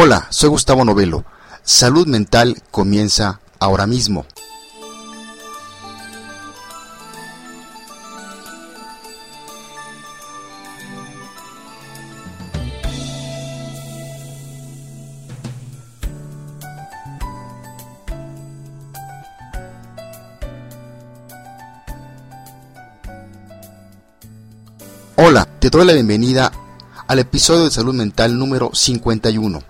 Hola, soy Gustavo Novelo. Salud Mental comienza ahora mismo. Hola, te doy la bienvenida al episodio de Salud Mental número 51.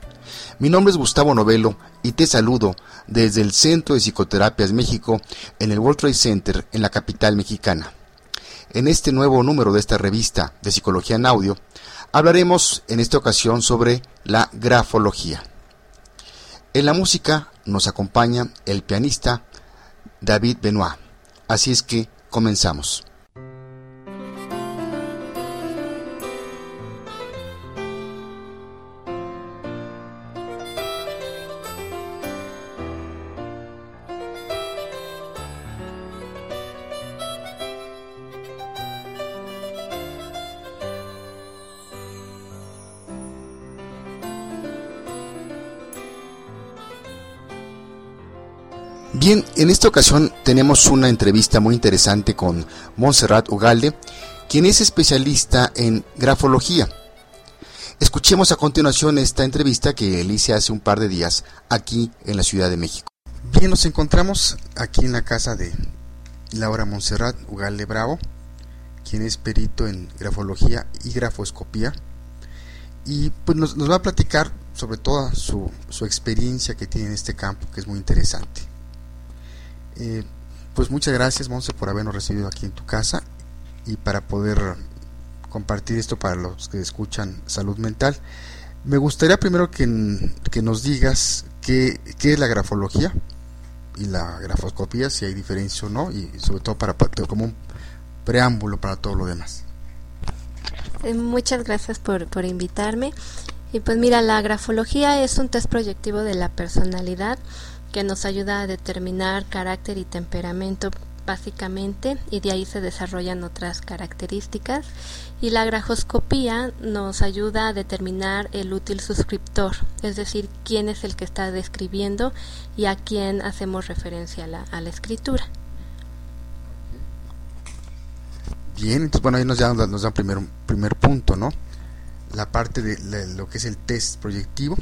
Mi nombre es Gustavo Novelo y te saludo desde el Centro de Psicoterapias México en el World Trade Center en la capital mexicana. En este nuevo número de esta revista de Psicología en Audio, hablaremos en esta ocasión sobre la grafología. En la música nos acompaña el pianista David Benoit. Así es que comenzamos. Bien, en esta ocasión tenemos una entrevista muy interesante con Montserrat Ugalde, quien es especialista en grafología. Escuchemos a continuación esta entrevista que le hice hace un par de días aquí en la Ciudad de México. Bien, nos encontramos aquí en la casa de Laura Montserrat Ugalde Bravo, quien es perito en grafología y grafoscopía. Y pues nos, va a platicar sobre toda su, su experiencia que tiene en este campo, que es muy interesante. Eh, pues muchas gracias, Monse, por habernos recibido aquí en tu casa y para poder compartir esto para los que escuchan salud mental. Me gustaría primero que, nos digas qué, qué, es la grafología y la grafoscopía, si hay diferencia o no, y sobre todo para, como un preámbulo para todo lo demás. Eh, muchas gracias por, por invitarme. Y pues mira, la grafología es un test proyectivo de la personalidad que nos ayuda a determinar carácter y temperamento básicamente y de ahí se desarrollan otras características y la grafoscopía nos ayuda a determinar el útil suscriptor, es decir, quién es el que está describiendo y a quién hacemos referencia a la, escritura. Bien, entonces bueno, ahí nos da, nos da un primer, primer punto, ¿no? La parte de lo que es el test proyectivo,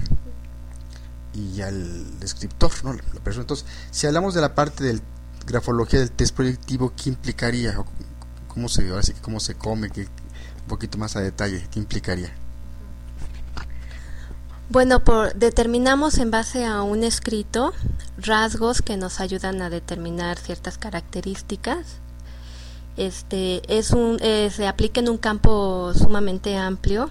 y al descriptor, ¿no? La persona. Entonces, si hablamos de la parte de grafología del test proyectivo, ¿qué implicaría? ¿Cómo se, así cómo se come? ¿Qué, un poquito más a detalle, ¿qué implicaría? Bueno, por, determinamos en base a un escrito rasgos que nos ayudan a determinar ciertas características. Este es un eh, se aplica en un campo sumamente amplio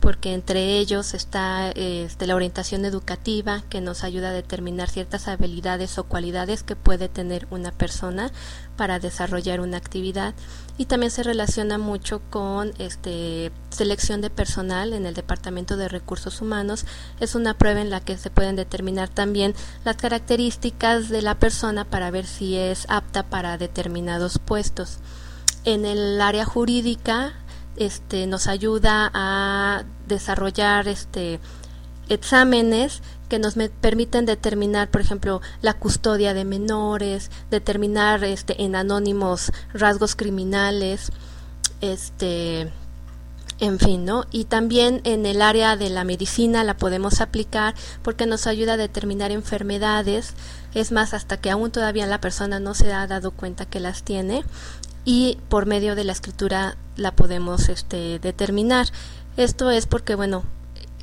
porque entre ellos está este, la orientación educativa que nos ayuda a determinar ciertas habilidades o cualidades que puede tener una persona para desarrollar una actividad. Y también se relaciona mucho con este selección de personal en el departamento de recursos humanos. Es una prueba en la que se pueden determinar también las características de la persona para ver si es apta para determinados puestos. En el área jurídica este, nos ayuda a desarrollar este, exámenes que nos permiten determinar, por ejemplo, la custodia de menores, determinar este, en anónimos rasgos criminales, este, en fin, ¿no? Y también en el área de la medicina la podemos aplicar porque nos ayuda a determinar enfermedades, es más, hasta que aún todavía la persona no se ha dado cuenta que las tiene, y por medio de la escritura la podemos este, determinar. Esto es porque, bueno,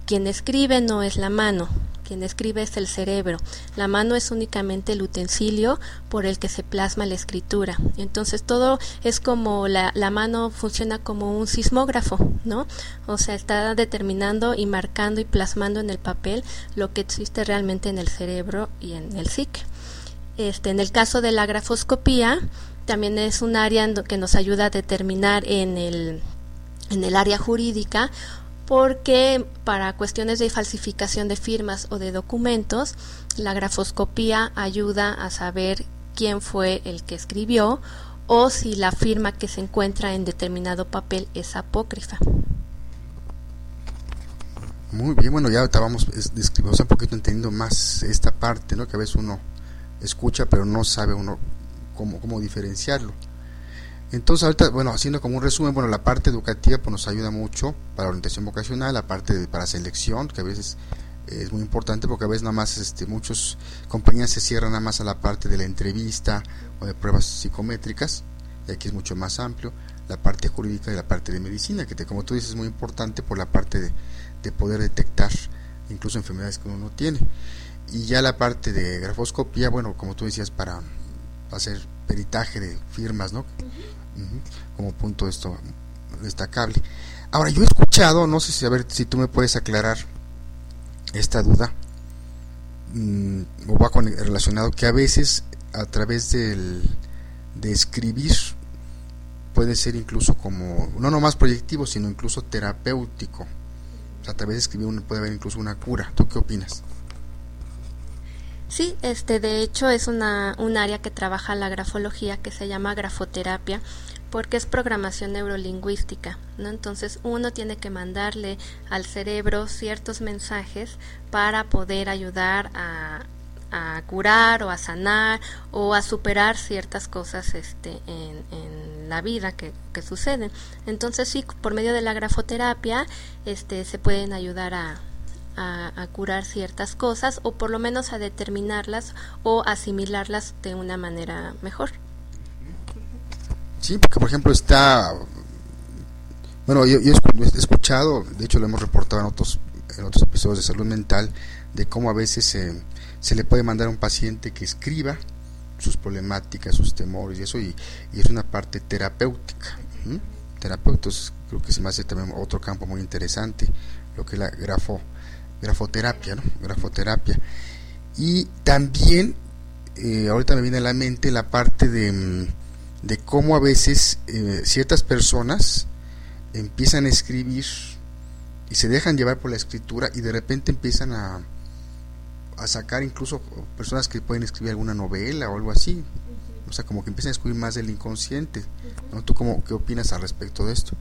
quien escribe no es la mano, quien escribe es el cerebro. La mano es únicamente el utensilio por el que se plasma la escritura. Entonces todo es como la, la, mano funciona como un sismógrafo, ¿no? O sea, está determinando y marcando y plasmando en el papel lo que existe realmente en el cerebro y en el psique. Este, en el caso de la grafoscopía, también es un área que nos ayuda a determinar en el, en el área jurídica porque para cuestiones de falsificación de firmas o de documentos, la grafoscopía ayuda a saber quién fue el que escribió o si la firma que se encuentra en determinado papel es apócrifa. Muy bien, bueno, ya estábamos describiendo un poquito entendiendo más esta parte, ¿no? Que a veces uno escucha pero no sabe uno cómo, cómo diferenciarlo. Entonces ahorita, bueno, haciendo como un resumen, bueno, la parte educativa pues nos ayuda mucho para orientación vocacional, la parte de, para selección, que a veces es muy importante porque a veces nada más este, muchos compañías se cierran nada más a la parte de la entrevista o de pruebas psicométricas, y aquí es mucho más amplio, la parte jurídica y la parte de medicina, que como tú dices es muy importante por la parte de, de poder detectar incluso enfermedades que uno no tiene. Y ya la parte de grafoscopía, bueno, como tú decías, para hacer peritaje de firmas, ¿no? Como punto esto destacable. Ahora, yo he escuchado, no sé si a ver si tú me puedes aclarar esta duda, mm, o va con, relacionado que a veces a través del, de escribir puede ser incluso como, no nomás proyectivo, sino incluso terapéutico. a través de escribir puede haber incluso una cura. ¿Tú qué opinas? Sí, este, de hecho es una, un área que trabaja la grafología que se llama grafoterapia porque es programación neurolingüística, ¿no? Entonces uno tiene que mandarle al cerebro ciertos mensajes para poder ayudar a, a curar o a sanar o a superar ciertas cosas este, en, en la vida que, que, suceden. Entonces sí, por medio de la grafoterapia este, se pueden ayudar a, a, curar ciertas cosas o por lo menos a determinarlas o asimilarlas de una manera mejor. Sí, porque por ejemplo está, bueno, yo, he escuchado, de hecho lo hemos reportado en otros, en otros episodios de salud mental, de cómo a veces se le puede mandar a un paciente que escriba sus problemáticas, sus temores y eso, y, es una parte terapéutica. Terapeutas, creo que se me hace también otro campo muy interesante, lo que es la grafo, grafoterapia, ¿no? Grafoterapia. Y también, eh, ahorita me viene a la mente la parte de, mm, de cómo a veces eh, ciertas personas empiezan a escribir y se dejan llevar por la escritura y de repente empiezan a, a sacar incluso personas que pueden escribir alguna novela o algo así. O sea, como que empiezan a escribir más del inconsciente. ¿no? ¿Tú cómo, qué opinas al respecto de esto?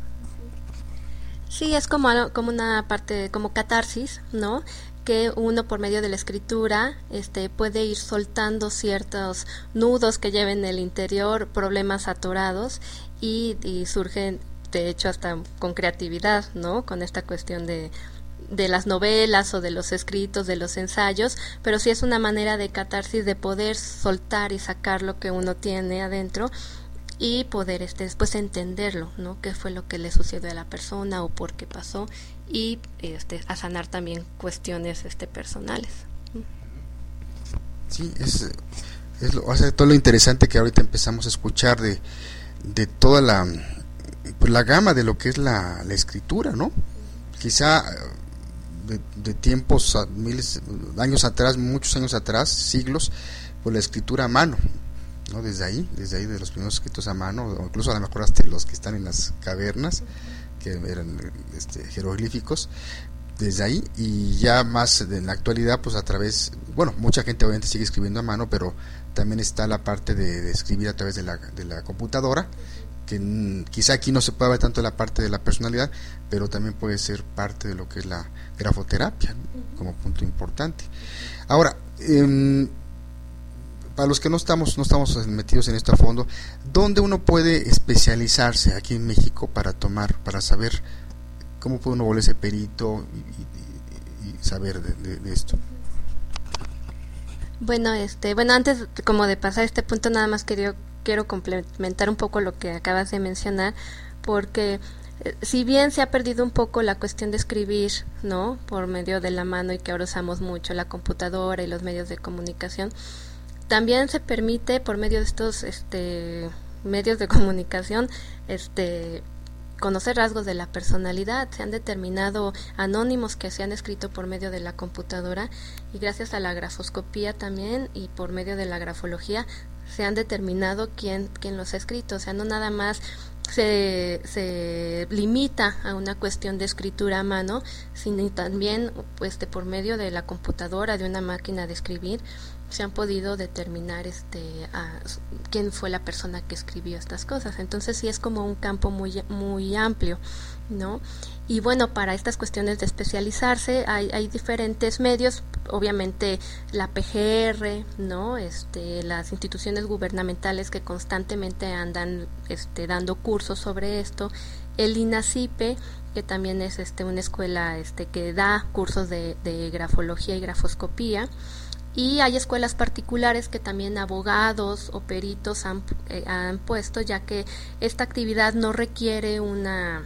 Sí, es como, como una parte, como catarsis, ¿no? Que uno por medio de la escritura este, puede ir soltando ciertos nudos que lleven en el interior, problemas atorados y, y surgen, de hecho, hasta con creatividad, ¿no? Con esta cuestión de, de las novelas o de los escritos, de los ensayos, pero sí es una manera de catarsis de poder soltar y sacar lo que uno tiene adentro y poder este, después entenderlo, ¿no? ¿Qué fue lo que le sucedió a la persona o por qué pasó? Y este, a sanar también cuestiones este, personales. Sí, es, es lo, todo lo interesante que ahorita empezamos a escuchar de, de toda la, pues, la gama de lo que es la, la escritura, ¿no? Quizá de, de tiempos, miles, años atrás, muchos años atrás, siglos, pues la escritura a mano, ¿no? Desde ahí, desde ahí de los primeros escritos a mano, o incluso a lo mejor hasta los que están en las cavernas, que eran este, jeroglíficos, desde ahí y ya más en la actualidad pues a través, bueno, mucha gente obviamente sigue escribiendo a mano, pero también está la parte de, escribir a través de la, de la computadora, que quizá aquí no se puede ver tanto la parte de la personalidad, pero también puede ser parte de lo que es la grafoterapia, como punto importante. Ahora, eh, para los que no estamos, no estamos metidos en esto a fondo, ¿dónde uno puede especializarse aquí en México para tomar, para saber cómo puede uno volverse perito y, saber de, esto? Bueno, este, bueno, antes como de pasar este punto, nada más quería, quiero complementar un poco lo que acabas de mencionar, porque eh, si bien se ha perdido un poco la cuestión de escribir, ¿no? Por medio de la mano y que ahora usamos mucho la computadora y los medios de comunicación, también se permite por medio de estos este, medios de comunicación este, conocer rasgos de la personalidad. Se han determinado anónimos que se han escrito por medio de la computadora y gracias a la grafoscopía también y por medio de la grafología se han determinado quién, quién los ha escrito. O sea, no nada más se, se limita a una cuestión de escritura a mano, sino también de por medio de la computadora, de una máquina de escribir, se han podido determinar este quién fue la persona que escribió estas cosas. Entonces sí es como un campo muy muy amplio, ¿no? Y bueno, para estas cuestiones de especializarse hay, hay diferentes medios, obviamente la PGR, ¿no? Este, las instituciones gubernamentales que constantemente andan este, dando cursos sobre esto, el INACIPE, que también es este, una escuela este, que da cursos de, de grafología y grafoscopía, y hay escuelas particulares que también abogados o peritos han, eh, han puesto, ya que esta actividad no requiere una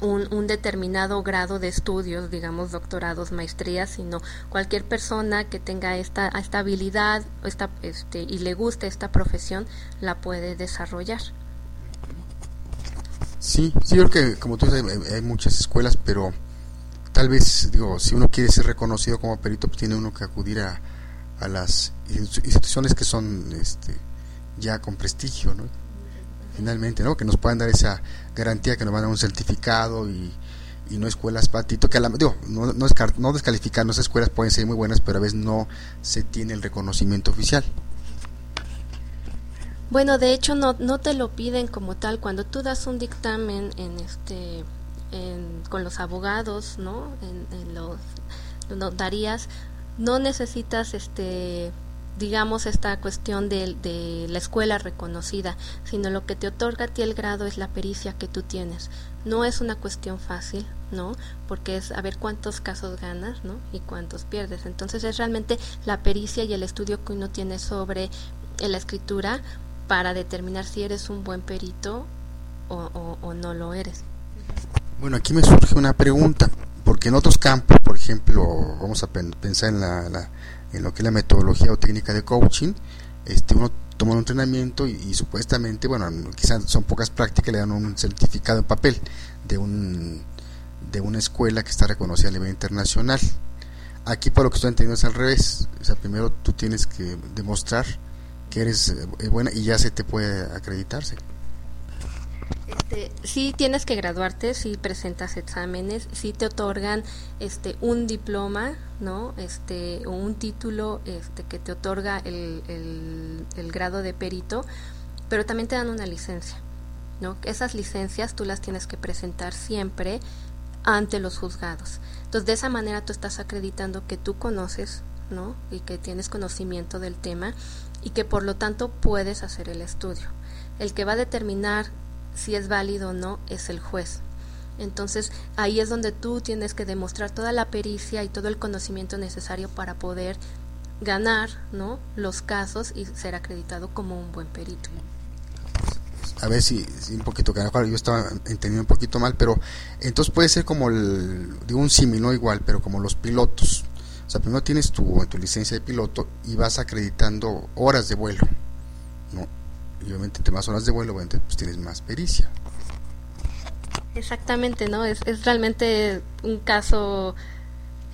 un, determinado grado de estudios, digamos doctorados, maestrías, sino cualquier persona que tenga esta, esta habilidad esta, este, y le guste esta profesión la puede desarrollar. Sí, sí, creo que como tú dices, hay, muchas escuelas, pero tal vez, digo, si uno quiere ser reconocido como perito, pues tiene uno que acudir a, a las instituciones que son este, ya con prestigio, ¿no? finalmente, ¿no? Que nos puedan dar esa garantía que nos van a dar un certificado y, no escuelas patito, que a la, digo, no, no, no descalificar, esas escuelas pueden ser muy buenas, pero a veces no se tiene el reconocimiento oficial. Bueno, de hecho no, no te lo piden como tal. Cuando tú das un dictamen en este, con los abogados, ¿no? En, en los notarías, no necesitas este digamos, esta cuestión de, la escuela reconocida, sino lo que te otorga a ti el grado es la pericia que tú tienes. No es una cuestión fácil, ¿no? Porque es a ver cuántos casos ganas, ¿no? Y cuántos pierdes. Entonces es realmente la pericia y el estudio que uno tiene sobre eh, la escritura para determinar si eres un buen perito o no lo eres. Bueno, aquí me surge una pregunta, porque en otros campos, por ejemplo, vamos a pensar en la lo que es la metodología o técnica de coaching, este, uno toma un entrenamiento y, supuestamente, bueno, quizás son pocas prácticas, le dan un certificado en papel de, un, de una escuela que está reconocida a nivel internacional. Aquí, por lo que estoy entendiendo, es al revés. O sea, primero tú tienes que demostrar que eres eh, buena y ya se te puede acreditarse. Este, sí tienes que graduarte, si presentas exámenes, si te otorgan este un diploma, ¿no? Este, o un título este, que te otorga el, el, grado de perito, pero también te dan una licencia, ¿no? Esas licencias tú las tienes que presentar siempre ante los juzgados. Entonces, de esa manera tú estás acreditando que tú conoces, ¿no? Y que tienes conocimiento del tema y que por lo tanto puedes hacer el estudio. El que va a determinar si es válido o no es el juez. Entonces ahí es donde tú tienes que demostrar toda la pericia y todo el conocimiento necesario para poder ganar ¿no? los casos y ser acreditado como un buen perito. A ver si, un poquito, yo estaba entendiendo un poquito mal, pero entonces puede ser como el, digo un símil, no igual, pero como los pilotos. O sea, primero tienes tu, tu licencia de piloto y vas acreditando horas de vuelo, ¿no? Y obviamente entre más horas de vuelo, pues tienes más pericia. Exactamente, ¿no? Es, es realmente un caso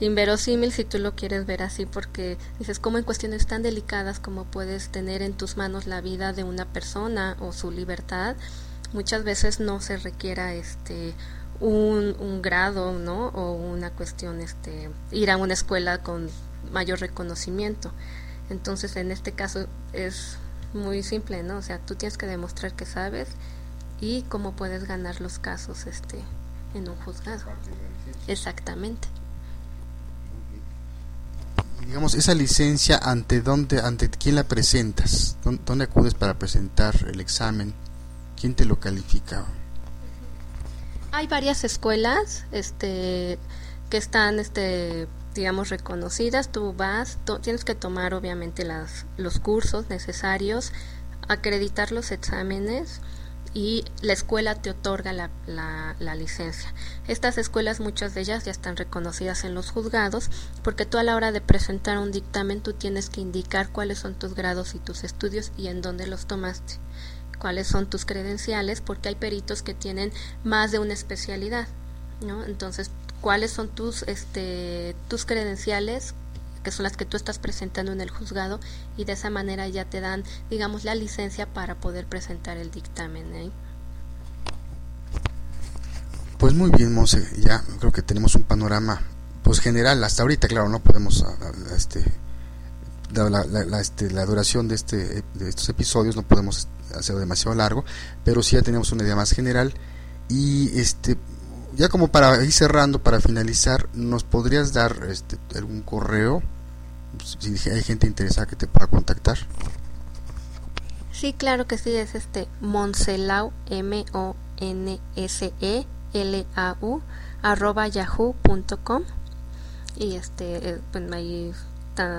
inverosímil si tú lo quieres ver así, porque dices, como en cuestiones tan delicadas como puedes tener en tus manos la vida de una persona o su libertad, muchas veces no se requiera este un, un grado, ¿no? O una cuestión, este, ir a una escuela con mayor reconocimiento. Entonces, en este caso es muy simple, ¿no? O sea, tú tienes que demostrar que sabes y cómo puedes ganar los casos este en un juzgado. Exactamente. digamos, esa licencia, ¿ante dónde, ante quién la presentas? ¿Dónde acudes para presentar el examen? ¿Quién te lo califica? Hay varias escuelas este, que están este, digamos, reconocidas, tú vas, tienes que tomar obviamente las, los cursos necesarios, acreditar los exámenes y la escuela te otorga la, la, licencia. Estas escuelas, muchas de ellas ya están reconocidas en los juzgados, porque tú a la hora de presentar un dictamen tú tienes que indicar cuáles son tus grados y tus estudios y en dónde los tomaste, cuáles son tus credenciales, porque hay peritos que tienen más de una especialidad. ¿No? Entonces cuáles son tus, este, tus credenciales, que son las que tú estás presentando en el juzgado, y de esa manera ya te dan, digamos, la licencia para poder presentar el dictamen. ¿eh? Pues muy bien, Monse, ya creo que tenemos un panorama pues general hasta ahorita, claro, no podemos este la, este, la, duración de, este, de estos episodios no podemos hacerlo demasiado largo, pero sí ya tenemos una idea más general y este ya como para ir cerrando, para finalizar, ¿nos podrías dar este, algún correo? Si hay gente interesada que te pueda contactar. Sí, claro que sí, es este Monselau, M-O-N-S-E-L-A-U, arroba yahoo.com. Y este, eh, pues ahí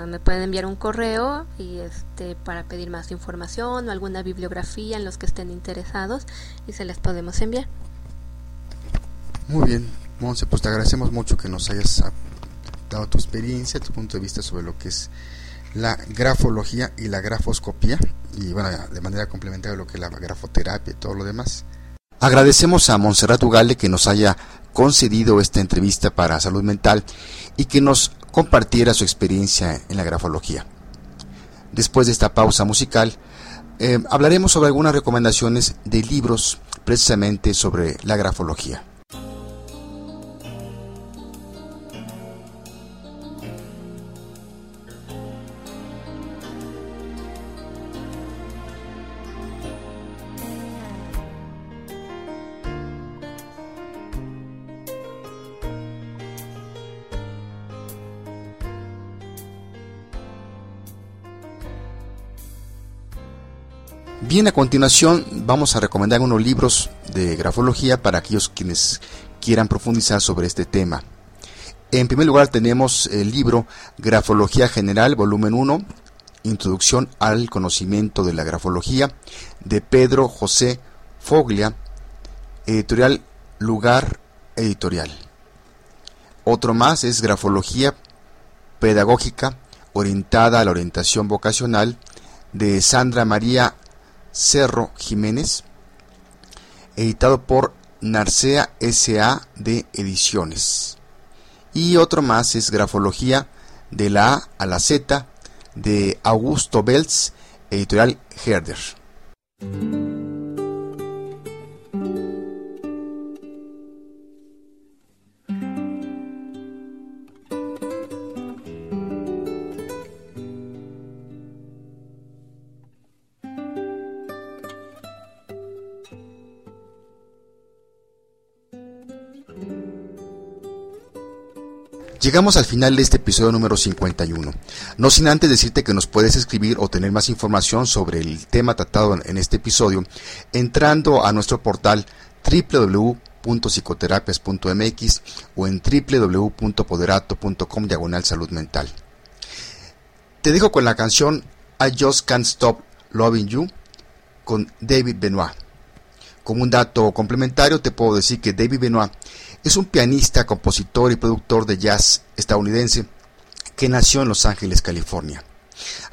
me pueden enviar un correo y este para pedir más información o alguna bibliografía en los que estén interesados y se les podemos enviar. Muy bien, Monse, pues te agradecemos mucho que nos hayas dado tu experiencia, tu punto de vista sobre lo que es la grafología y la grafoscopía y bueno, de manera complementaria lo que es la grafoterapia y todo lo demás. Agradecemos a Montserrat Ugale que nos haya concedido esta entrevista para salud mental y que nos compartiera su experiencia en la grafología. Después de esta pausa musical, eh, hablaremos sobre algunas recomendaciones de libros precisamente sobre la grafología. Bien, a continuación vamos a recomendar unos libros de grafología para aquellos quienes quieran profundizar sobre este tema. En primer lugar tenemos el libro Grafología General, volumen 1, Introducción al conocimiento de la grafología, de Pedro José Foglia, editorial Lugar Editorial. Otro más es Grafología Pedagógica orientada a la orientación vocacional, de Sandra María Cerro Jiménez, editado por Narcea S.A. de Ediciones. Y otro más es Grafología de la A a la Z de Augusto Belz, editorial Herder. Llegamos al final de este episodio número 51. No sin antes decirte que nos puedes escribir o tener más información sobre el tema tratado en este episodio entrando a nuestro portal www.psicoterapias.mx o en www.poderato.com diagonal salud mental. Te dejo con la canción I Just Can't Stop Loving You con David Benoit. Como un dato complementario te puedo decir que David Benoit es un pianista, compositor y productor de jazz estadounidense que nació en Los Ángeles, California.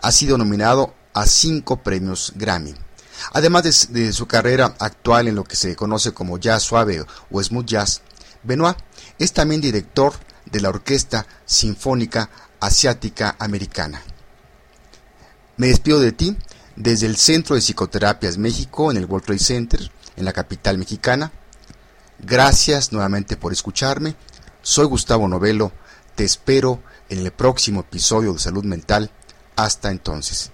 Ha sido nominado a cinco premios Grammy. Además de, su carrera actual en lo que se conoce como jazz suave o smooth jazz, Benoit es también director de la Orquesta Sinfónica Asiática Americana. Me despido de ti desde el Centro de Psicoterapias México en el World Trade Center, en la capital mexicana. Gracias nuevamente por escucharme. Soy Gustavo Novelo. Te espero en el próximo episodio de Salud Mental. Hasta entonces.